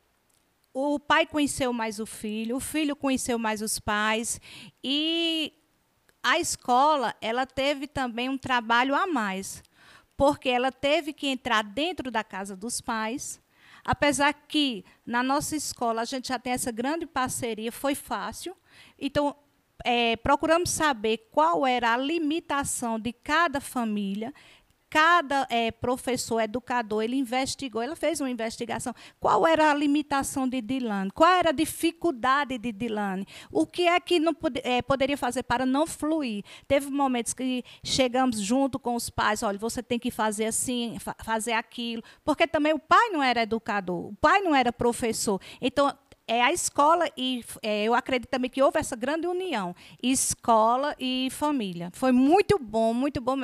o pai conheceu mais o filho, o filho conheceu mais os pais e a escola ela teve também um trabalho a mais, porque ela teve que entrar dentro da casa dos pais, apesar que na nossa escola a gente já tem essa grande parceria, foi fácil. Então é, procuramos saber qual era a limitação de cada família. Cada é, professor, educador, ele investigou, ele fez uma investigação. Qual era a limitação de Dilane? Qual era a dificuldade de Dilane? O que é que não pod é, poderia fazer para não fluir? Teve momentos que chegamos junto com os pais, olha, você tem que fazer assim, fa fazer aquilo, porque também o pai não era educador, o pai não era professor. Então, é a escola e é, eu acredito também que houve essa grande união, escola e família. Foi muito bom, muito bom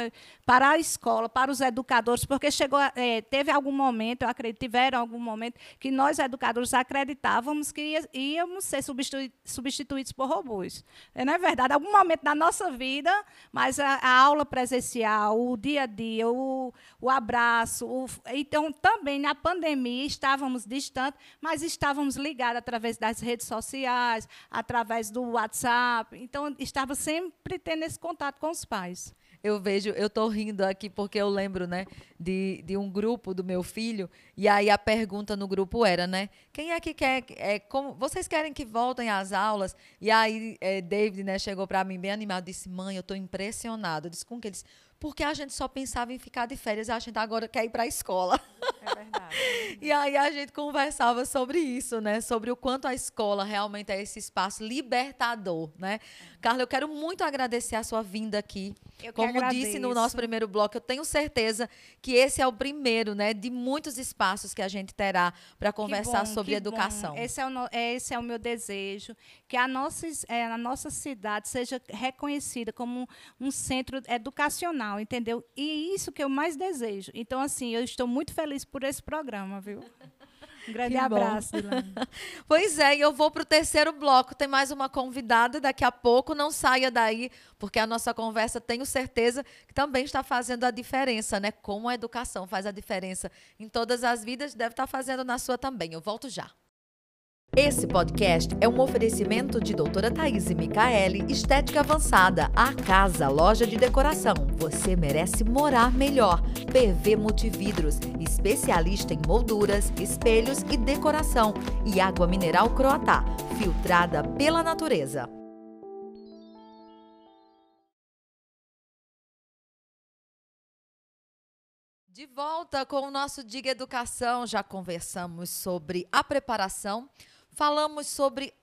para a escola, para os educadores, porque chegou, é, teve algum momento, eu acredito, tiveram algum momento que nós educadores acreditávamos que ia, íamos ser substitu substituídos por robôs. É, não é verdade? Algum momento da nossa vida, mas a, a aula presencial, o dia a dia, o, o abraço, o, então também na pandemia estávamos distantes, mas estávamos ligados através das redes sociais, através do WhatsApp. Então, estava sempre tendo esse contato com os pais. Eu vejo, eu estou rindo aqui porque eu lembro, né, de, de um grupo do meu filho, e aí a pergunta no grupo era, né, quem é que quer, é, como, vocês querem que voltem às aulas? E aí é, David, né, chegou para mim bem animado, disse, mãe, eu estou impressionado. Eu disse, com que eles porque a gente só pensava em ficar de férias, a gente agora quer ir para a escola. É verdade. e aí a gente conversava sobre isso, né? Sobre o quanto a escola realmente é esse espaço libertador, né? Carla, eu quero muito agradecer a sua vinda aqui. Eu Como agradeço. disse no nosso primeiro bloco, eu tenho certeza que esse é o primeiro, né, de muitos espaços que a gente terá para conversar bom, sobre educação. Bom. Esse é, o no, esse é o meu desejo, que a nossa, é, a nossa cidade seja reconhecida como um centro educacional, entendeu? E isso que eu mais desejo. Então, assim, eu estou muito feliz por esse programa, viu? Um grande Que abraço. Pois é, eu vou para o terceiro bloco. Tem mais uma convidada daqui a pouco. Não saia daí, porque a nossa conversa, tenho certeza, que também está fazendo a diferença, né? Como a educação faz a diferença em todas as vidas, deve estar fazendo na sua também. Eu volto já. Esse podcast é um oferecimento de doutora Thaís Micaele, Estética Avançada, a casa, loja de decoração. Você merece morar melhor. PV Multividros, especialista em molduras, espelhos e decoração. E água mineral Croatá, filtrada pela natureza. De volta com o nosso Diga Educação, já conversamos sobre a preparação, falamos sobre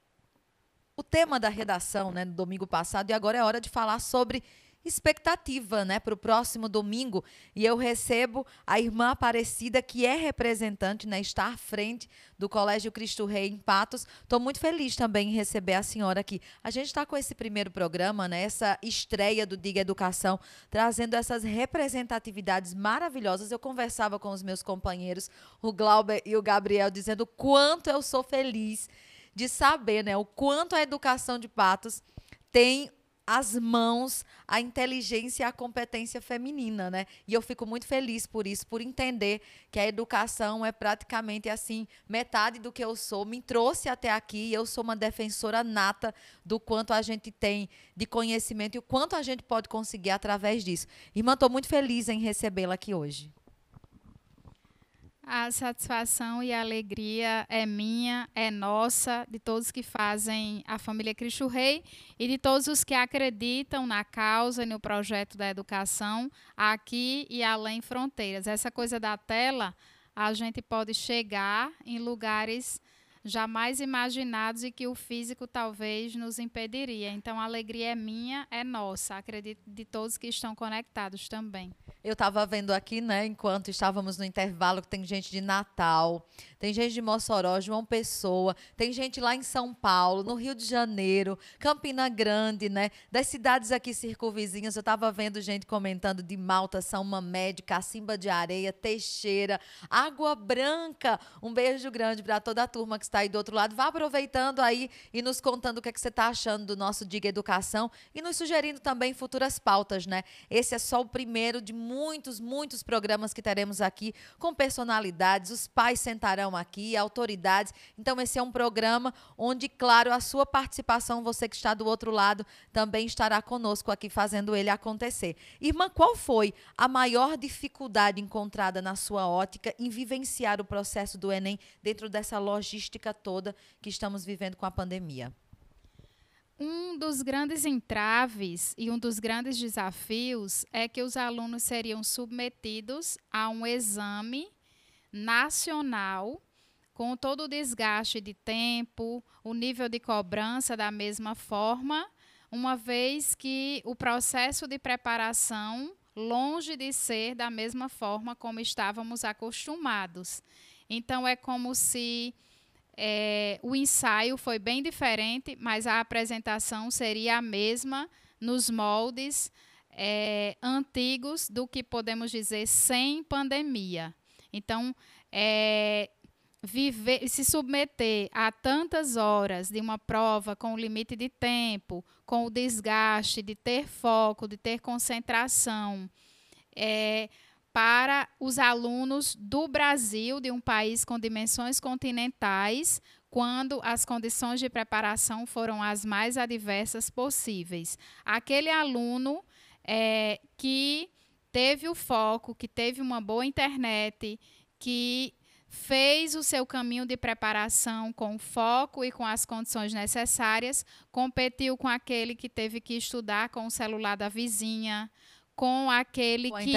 o tema da redação né, no domingo passado e agora é hora de falar sobre expectativa né, para o próximo domingo. E eu recebo a irmã Aparecida, que é representante, né, está à frente do Colégio Cristo Rei em Patos. Estou muito feliz também em receber a senhora aqui. A gente está com esse primeiro programa, né, essa estreia do Diga Educação, trazendo essas representatividades maravilhosas. Eu conversava com os meus companheiros, o Glauber e o Gabriel, dizendo quanto eu sou feliz de saber né, o quanto a educação de Patos tem as mãos a inteligência e a competência feminina, né? E eu fico muito feliz por isso, por entender que a educação é praticamente assim, metade do que eu sou, me trouxe até aqui e eu sou uma defensora nata do quanto a gente tem de conhecimento e o quanto a gente pode conseguir através disso. Irmã, estou muito feliz em recebê-la aqui hoje. A satisfação e a alegria é minha, é nossa, de todos que fazem a família Cristo Rei e de todos os que acreditam na causa e no projeto da educação aqui e além fronteiras. Essa coisa da tela, a gente pode chegar em lugares jamais imaginados e que o físico talvez nos impediria. Então a alegria é minha, é nossa, acredito de todos que estão conectados também. Eu estava vendo aqui, né, enquanto estávamos no intervalo, que tem gente de Natal, tem gente de Mossoró, João Pessoa, tem gente lá em São Paulo, no Rio de Janeiro, Campina Grande, né? Das cidades aqui circunvizinhas, eu estava vendo gente comentando de Malta, São Mamede, Cacimba de Areia, Teixeira, Água Branca. Um beijo grande para toda a turma que está aí do outro lado. Vá aproveitando aí e nos contando o que, é que você está achando do nosso Diga Educação e nos sugerindo também futuras pautas, né? Esse é só o primeiro de muitos, muitos programas que teremos aqui com personalidades. Os pais sentarão aqui, autoridades. Então, esse é um programa onde, claro, a sua participação, você que está do outro lado, também estará conosco aqui fazendo ele acontecer. Irmã, qual foi a maior dificuldade encontrada na sua ótica em vivenciar o processo do Enem dentro dessa logística toda que estamos vivendo com a pandemia? Um dos grandes entraves e um dos grandes desafios é que os alunos seriam submetidos a um exame nacional, com todo o desgaste de tempo, o nível de cobrança da mesma forma, uma vez que o processo de preparação, longe de ser da mesma forma como estávamos acostumados. Então, é como se é, o ensaio foi bem diferente, mas a apresentação seria a mesma nos moldes é, antigos do que podemos dizer sem pandemia. Então, é, viver, se submeter a tantas horas de uma prova com o limite de tempo, com o desgaste de ter foco, de ter concentração, é, para os alunos do Brasil, de um país com dimensões continentais, quando as condições de preparação foram as mais adversas possíveis. Aquele aluno é, que teve o foco, que teve uma boa internet, que fez o seu caminho de preparação com foco e com as condições necessárias, competiu com aquele que teve que estudar com o celular da vizinha, com aquele com que,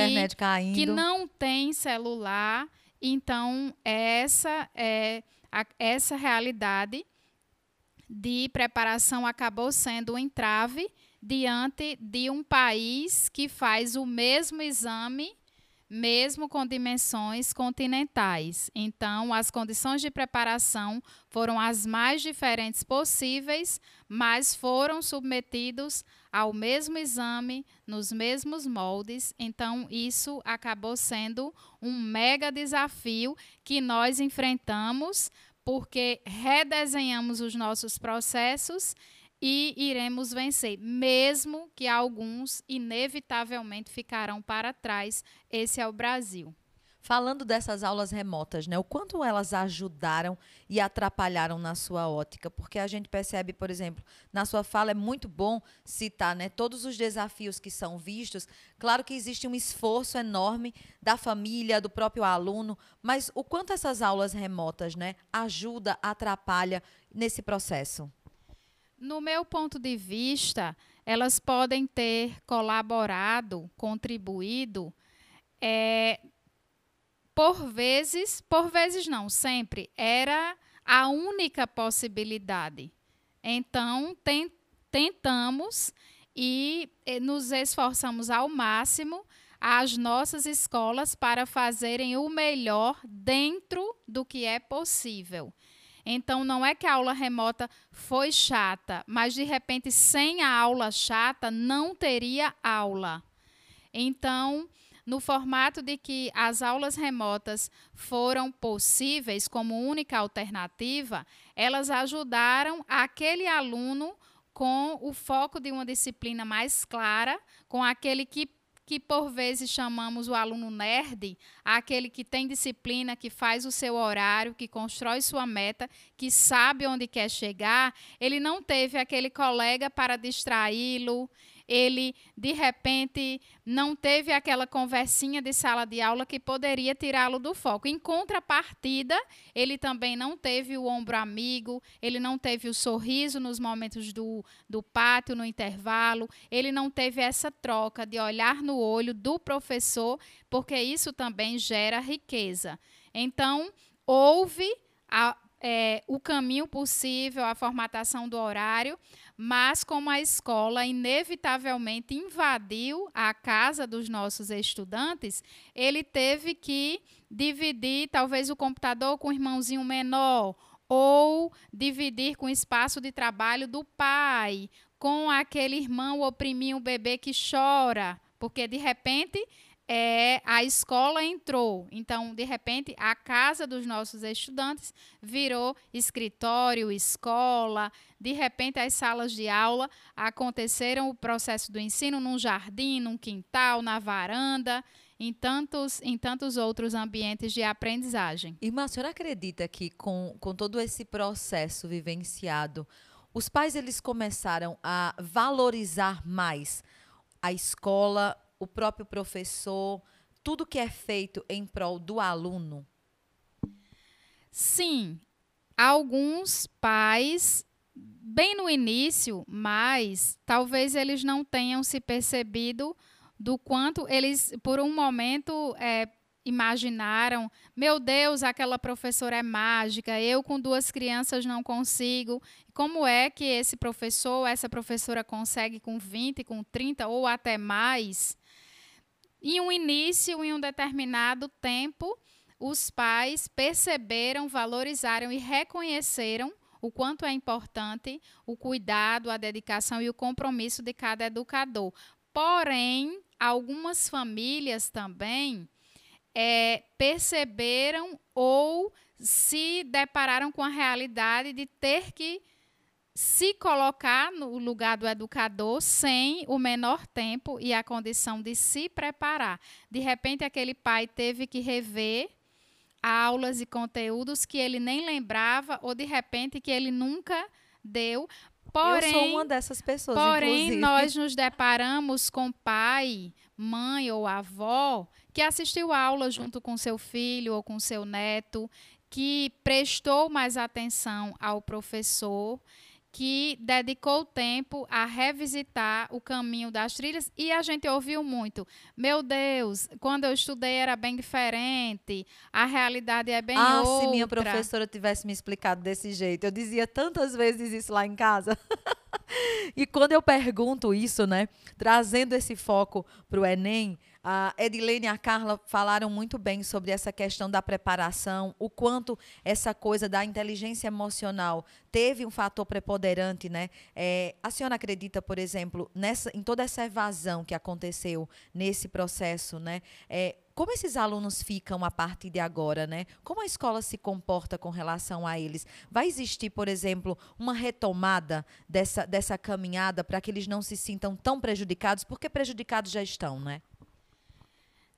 que não tem celular. Então, essa é a, essa realidade de preparação acabou sendo um entrave diante de um país que faz o mesmo exame, mesmo com dimensões continentais. Então, as condições de preparação foram as mais diferentes possíveis, mas foram submetidos ao mesmo exame, nos mesmos moldes. Então, isso acabou sendo um mega desafio que nós enfrentamos, porque redesenhamos os nossos processos e iremos vencer, mesmo que alguns inevitavelmente ficarão para trás. Esse é o Brasil. Falando dessas aulas remotas, né, o quanto elas ajudaram e atrapalharam na sua ótica? Porque a gente percebe, por exemplo, na sua fala é muito bom citar né, todos os desafios que são vistos. Claro que existe um esforço enorme da família, do próprio aluno, mas o quanto essas aulas remotas né, ajuda, atrapalha nesse processo? No meu ponto de vista, elas podem ter colaborado, contribuído, é, por vezes, por vezes não, sempre, era a única possibilidade. Então, tem, tentamos e, e nos esforçamos ao máximo as nossas escolas para fazerem o melhor dentro do que é possível. Então, não é que a aula remota foi chata, mas de repente, sem a aula chata, não teria aula. Então, no formato de que as aulas remotas foram possíveis como única alternativa, elas ajudaram aquele aluno com o foco de uma disciplina mais clara, com aquele que que por vezes chamamos o aluno nerd, aquele que tem disciplina, que faz o seu horário, que constrói sua meta, que sabe onde quer chegar, ele não teve aquele colega para distraí-lo, ele de repente não teve aquela conversinha de sala de aula que poderia tirá-lo do foco. Em contrapartida, ele também não teve o ombro amigo, ele não teve o sorriso nos momentos do, do pátio, no intervalo, ele não teve essa troca de olhar no olho do professor, porque isso também gera riqueza. Então, houve a, é, o caminho possível, a formatação do horário, mas como a escola inevitavelmente invadiu a casa dos nossos estudantes, ele teve que dividir talvez o computador com o irmãozinho menor ou dividir com o espaço de trabalho do pai, com aquele irmão oprimir o bebê que chora, porque de repente é, a escola entrou. Então, de repente, a casa dos nossos estudantes virou escritório, escola. De repente, as salas de aula aconteceram o processo do ensino num jardim, num quintal, na varanda. Em tantos, em tantos outros ambientes de aprendizagem. Irmã, a senhora acredita que com, com todo esse processo vivenciado, os pais eles começaram a valorizar mais a escola, o próprio professor, tudo que é feito em prol do aluno? Sim, alguns pais, bem no início, mas talvez eles não tenham se percebido do quanto eles, por um momento, é, imaginaram: meu Deus, aquela professora é mágica, eu com duas crianças não consigo. Como é que esse professor, essa professora consegue com 20, com 30 ou até mais? Em um início, em um determinado tempo, os pais perceberam, valorizaram e reconheceram o quanto é importante o cuidado, a dedicação e o compromisso de cada educador. Porém, algumas famílias também é, perceberam ou se depararam com a realidade de ter que se colocar no lugar do educador sem o menor tempo e a condição de se preparar. De repente, aquele pai teve que rever aulas e conteúdos que ele nem lembrava ou de repente que ele nunca deu. Porém, eu sou uma dessas pessoas. Porém, inclusive. nós nos deparamos com pai, mãe ou avó que assistiu aula junto com seu filho ou com seu neto, que prestou mais atenção ao professor que dedicou tempo a revisitar o caminho das trilhas e a gente ouviu muito. Meu Deus, quando eu estudei era bem diferente, a realidade é bem ah, outra. Ah, se minha professora tivesse me explicado desse jeito. Eu dizia tantas vezes isso lá em casa. e quando eu pergunto isso, né, trazendo esse foco para o Enem, a Edilene e a Carla falaram muito bem sobre essa questão da preparação, o quanto essa coisa da inteligência emocional teve um fator preponderante, né? É, a senhora acredita, por exemplo, nessa, em toda essa evasão que aconteceu nesse processo, né? É, como esses alunos ficam a partir de agora, né? Como a escola se comporta com relação a eles? Vai existir, por exemplo, uma retomada dessa, dessa caminhada para que eles não se sintam tão prejudicados, porque prejudicados já estão, né?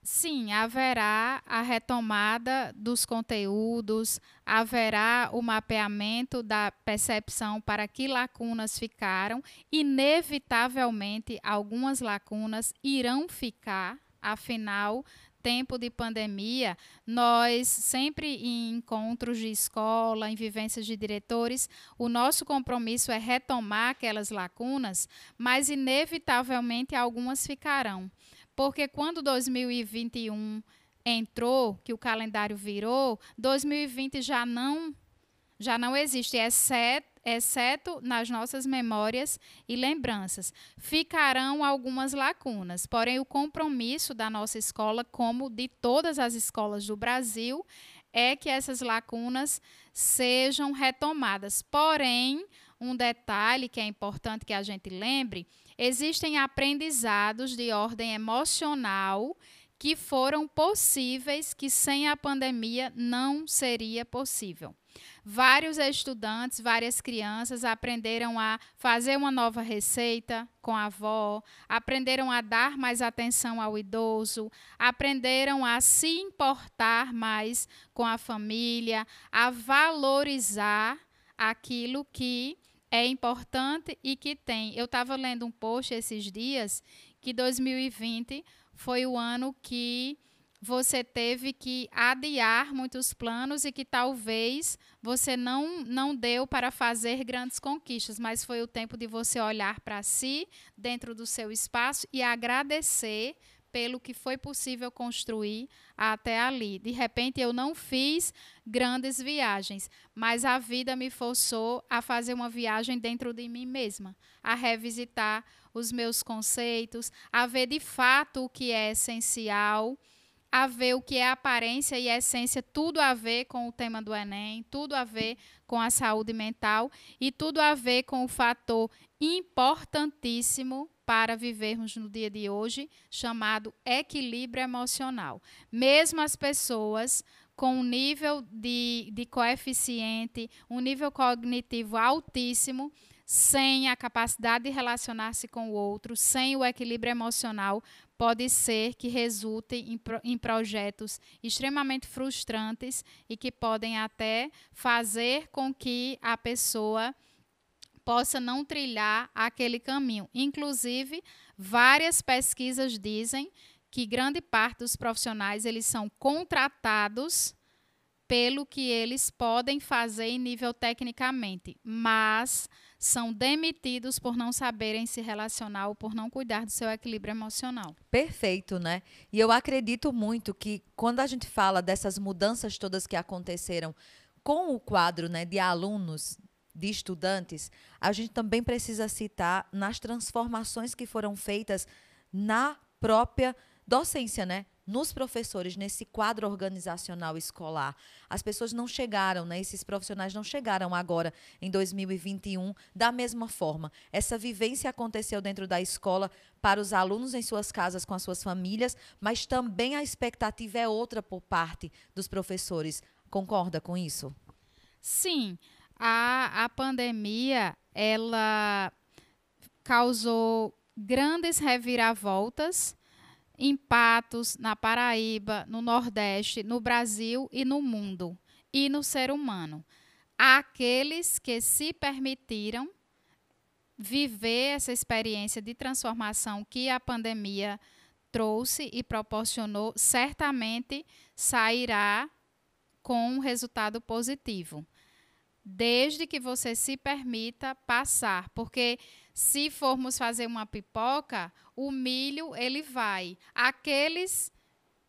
Sim, haverá a retomada dos conteúdos, haverá o mapeamento da percepção para que lacunas ficaram. Inevitavelmente, algumas lacunas irão ficar, afinal, tempo de pandemia, nós sempre em encontros de escola, em vivências de diretores, o nosso compromisso é retomar aquelas lacunas, mas inevitavelmente algumas ficarão. Porque quando 2021 entrou, que o calendário virou, 2020 já não já não existe, exceto, exceto nas nossas memórias e lembranças. Ficarão algumas lacunas, porém o compromisso da nossa escola, como de todas as escolas do Brasil, é que essas lacunas sejam retomadas. Porém, um detalhe que é importante que a gente lembre Existem aprendizados de ordem emocional que foram possíveis, que sem a pandemia não seria possível. Vários estudantes, várias crianças aprenderam a fazer uma nova receita com a avó, aprenderam a dar mais atenção ao idoso, aprenderam a se importar mais com a família, a valorizar aquilo que é importante e que tem. Eu estava lendo um post esses dias que 2020 foi o ano que você teve que adiar muitos planos e que talvez você não, não deu para fazer grandes conquistas, mas foi o tempo de você olhar para si dentro do seu espaço e agradecer pelo que foi possível construir até ali. De repente, eu não fiz grandes viagens, mas a vida me forçou a fazer uma viagem dentro de mim mesma, a revisitar os meus conceitos, a ver de fato o que é essencial a ver o que é aparência e essência, tudo a ver com o tema do Enem, tudo a ver com a saúde mental e tudo a ver com o fator importantíssimo para vivermos no dia de hoje, chamado equilíbrio emocional. Mesmo as pessoas com um nível de, de coeficiente, um nível cognitivo altíssimo, sem a capacidade de relacionar-se com o outro, sem o equilíbrio emocional, pode ser que resulte em, em, projetos extremamente frustrantes e que podem até fazer com que a pessoa possa não trilhar aquele caminho. Inclusive, várias pesquisas dizem que grande parte dos profissionais eles são contratados pelo que eles podem fazer em nível tecnicamente, mas são demitidos por não saberem se relacionar ou por não cuidar do seu equilíbrio emocional. Perfeito, né? E eu acredito muito que quando a gente fala dessas mudanças todas que aconteceram com o quadro né, de alunos, de estudantes, a gente também precisa citar nas transformações que foram feitas na própria docência, né? nos professores, nesse quadro organizacional escolar. As pessoas não chegaram, né? esses profissionais não chegaram agora, em 2021, da mesma forma. Essa vivência aconteceu dentro da escola para os alunos em suas casas, com as suas famílias, mas também a expectativa é outra por parte dos professores. Concorda com isso? Sim. A, a pandemia, ela causou grandes reviravoltas em Patos, na Paraíba, no Nordeste, no Brasil e no mundo, e no ser humano. Aqueles que se permitiram viver essa experiência de transformação que a pandemia trouxe e proporcionou, certamente sairá com um resultado positivo. Desde que você se permita passar, porque se formos fazer uma pipoca, o milho ele vai. Aqueles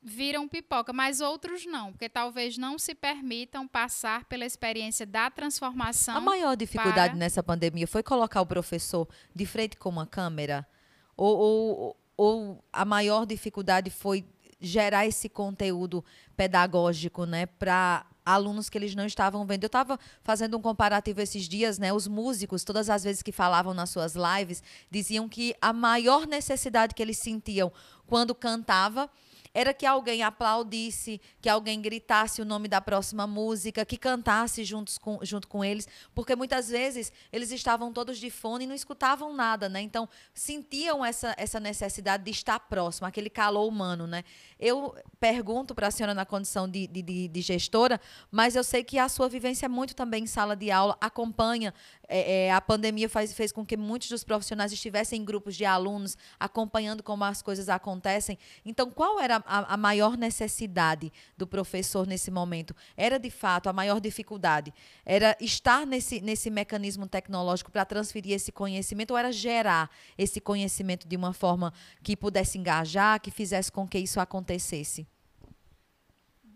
viram pipoca, mas outros não, porque talvez não se permitam passar pela experiência da transformação. A maior dificuldade para... nessa pandemia foi colocar o professor de frente com uma câmera? Ou, ou, ou a maior dificuldade foi gerar esse conteúdo pedagógico, né, para alunos que eles não estavam vendo. Eu estava fazendo um comparativo esses dias, né? Os músicos, todas as vezes que falavam nas suas lives, diziam que a maior necessidade que eles sentiam quando cantava era que alguém aplaudisse, que alguém gritasse o nome da próxima música, que cantasse juntos com, junto com eles, porque muitas vezes eles estavam todos de fone e não escutavam nada, né? Então, sentiam essa, essa necessidade de estar próximo, aquele calor humano, né? Eu pergunto para a senhora na condição de, de, de, gestora, mas eu sei que a sua vivência é muito também em sala de aula, acompanha. É, é, a pandemia faz, fez com que muitos dos profissionais estivessem em grupos de alunos, acompanhando como as coisas acontecem. Então, qual era a, a maior necessidade do professor nesse momento? Era, de fato, a maior dificuldade? Era estar nesse, nesse mecanismo tecnológico para transferir esse conhecimento ou era gerar esse conhecimento de uma forma que pudesse engajar, que fizesse com que isso acontecesse?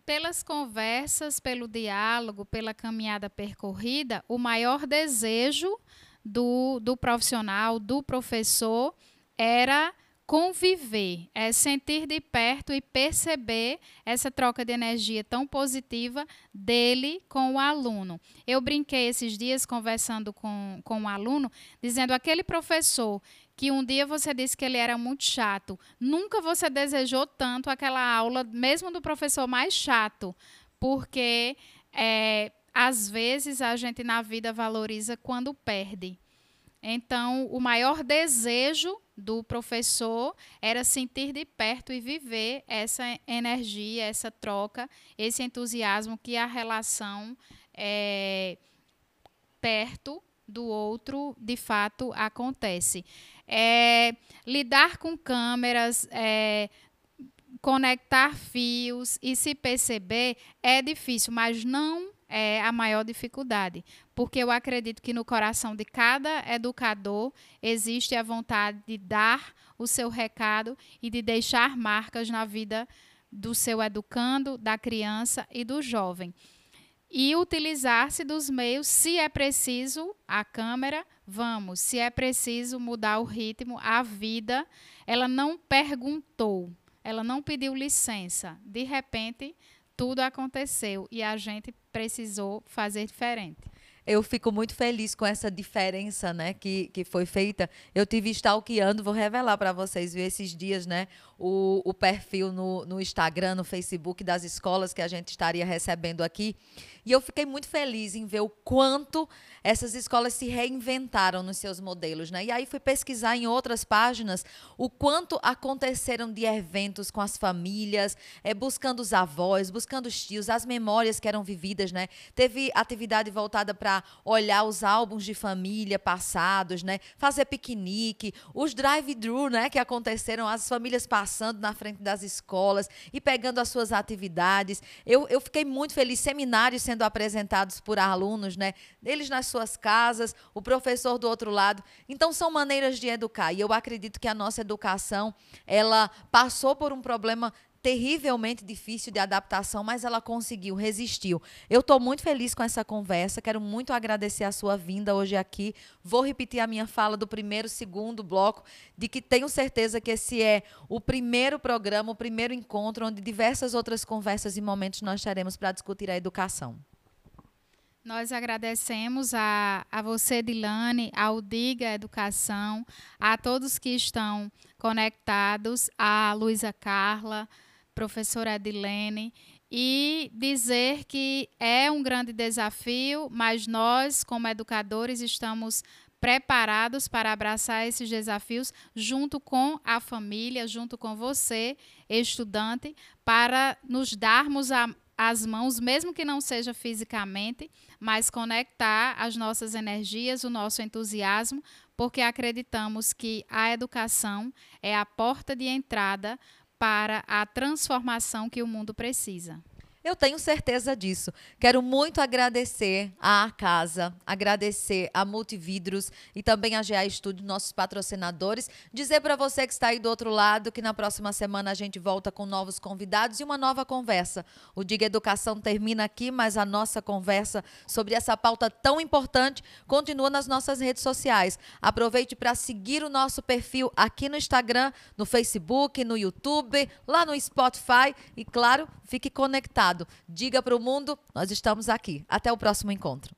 pelas conversas, pelo diálogo, pela caminhada percorrida, o maior desejo do, do profissional, do professor, era conviver, é sentir de perto e perceber essa troca de energia tão positiva dele com o aluno. Eu brinquei esses dias conversando com, com um aluno, dizendo aquele professor que um dia você disse que ele era muito chato, nunca você desejou tanto aquela aula, mesmo do professor mais chato, porque é, às vezes a gente na vida valoriza quando perde. Então, o maior desejo do professor era sentir de perto e viver essa energia, essa troca, esse entusiasmo que a relação é, perto do outro de fato acontece. É, lidar com câmeras, é, conectar fios e se perceber é difícil, mas não é a maior dificuldade, porque eu acredito que no coração de cada educador existe a vontade de dar o seu recado e de deixar marcas na vida do seu educando, da criança e do jovem. E utilizar-se dos meios, se é preciso, a câmera, vamos. Se é preciso mudar o ritmo, a vida, ela não perguntou, ela não pediu licença. De repente, tudo aconteceu e a gente precisou fazer diferente. Eu fico muito feliz com essa diferença, né, que, que foi feita. Eu tive stalkeando, vou revelar para vocês, viu, esses dias, né, o, o perfil no, no Instagram, no Facebook das escolas que a gente estaria recebendo aqui. E eu fiquei muito feliz em ver o quanto essas escolas se reinventaram nos seus modelos. Né? E aí fui pesquisar em outras páginas o quanto aconteceram de eventos com as famílias, é, buscando os avós, buscando os tios, as memórias que eram vividas. Né? Teve atividade voltada para olhar os álbuns de família passados, né? fazer piquenique, os drive-thru né? que aconteceram, as famílias passando na frente das escolas e pegando as suas atividades. Eu, eu fiquei muito feliz, seminários sendo apresentados por alunos, né? Eles nas suas casas, o professor do outro lado. Então são maneiras de educar. E eu acredito que a nossa educação, ela passou por um problema terrivelmente difícil de adaptação, mas ela conseguiu, resistiu. Eu estou muito feliz com essa conversa, quero muito agradecer a sua vinda hoje aqui. Vou repetir a minha fala do primeiro, segundo bloco, de que tenho certeza que esse é o primeiro programa, o primeiro encontro, onde diversas outras conversas e momentos nós teremos para discutir a educação. Nós agradecemos a, a você, Dilane, ao Diga Educação, a todos que estão conectados, a Luísa Carla, professora Edilene, e dizer que é um grande desafio, mas nós, como educadores, estamos preparados para abraçar esses desafios junto com a família, junto com você, estudante, para nos darmos a, as mãos, mesmo que não seja fisicamente, mas conectar as nossas energias, o nosso entusiasmo, porque acreditamos que a educação é a porta de entrada para a transformação que o mundo precisa. Eu tenho certeza disso. Quero muito agradecer à Casa, agradecer a Multividros e também a GA Estúdio, nossos patrocinadores. Dizer para você que está aí do outro lado que na próxima semana a gente volta com novos convidados e uma nova conversa. O Diga Educação termina aqui, mas a nossa conversa sobre essa pauta tão importante continua nas nossas redes sociais. Aproveite para seguir o nosso perfil aqui no Instagram, no Facebook, no YouTube, lá no Spotify e, claro, fique conectado. Diga para o mundo, nós estamos aqui. Até o próximo encontro.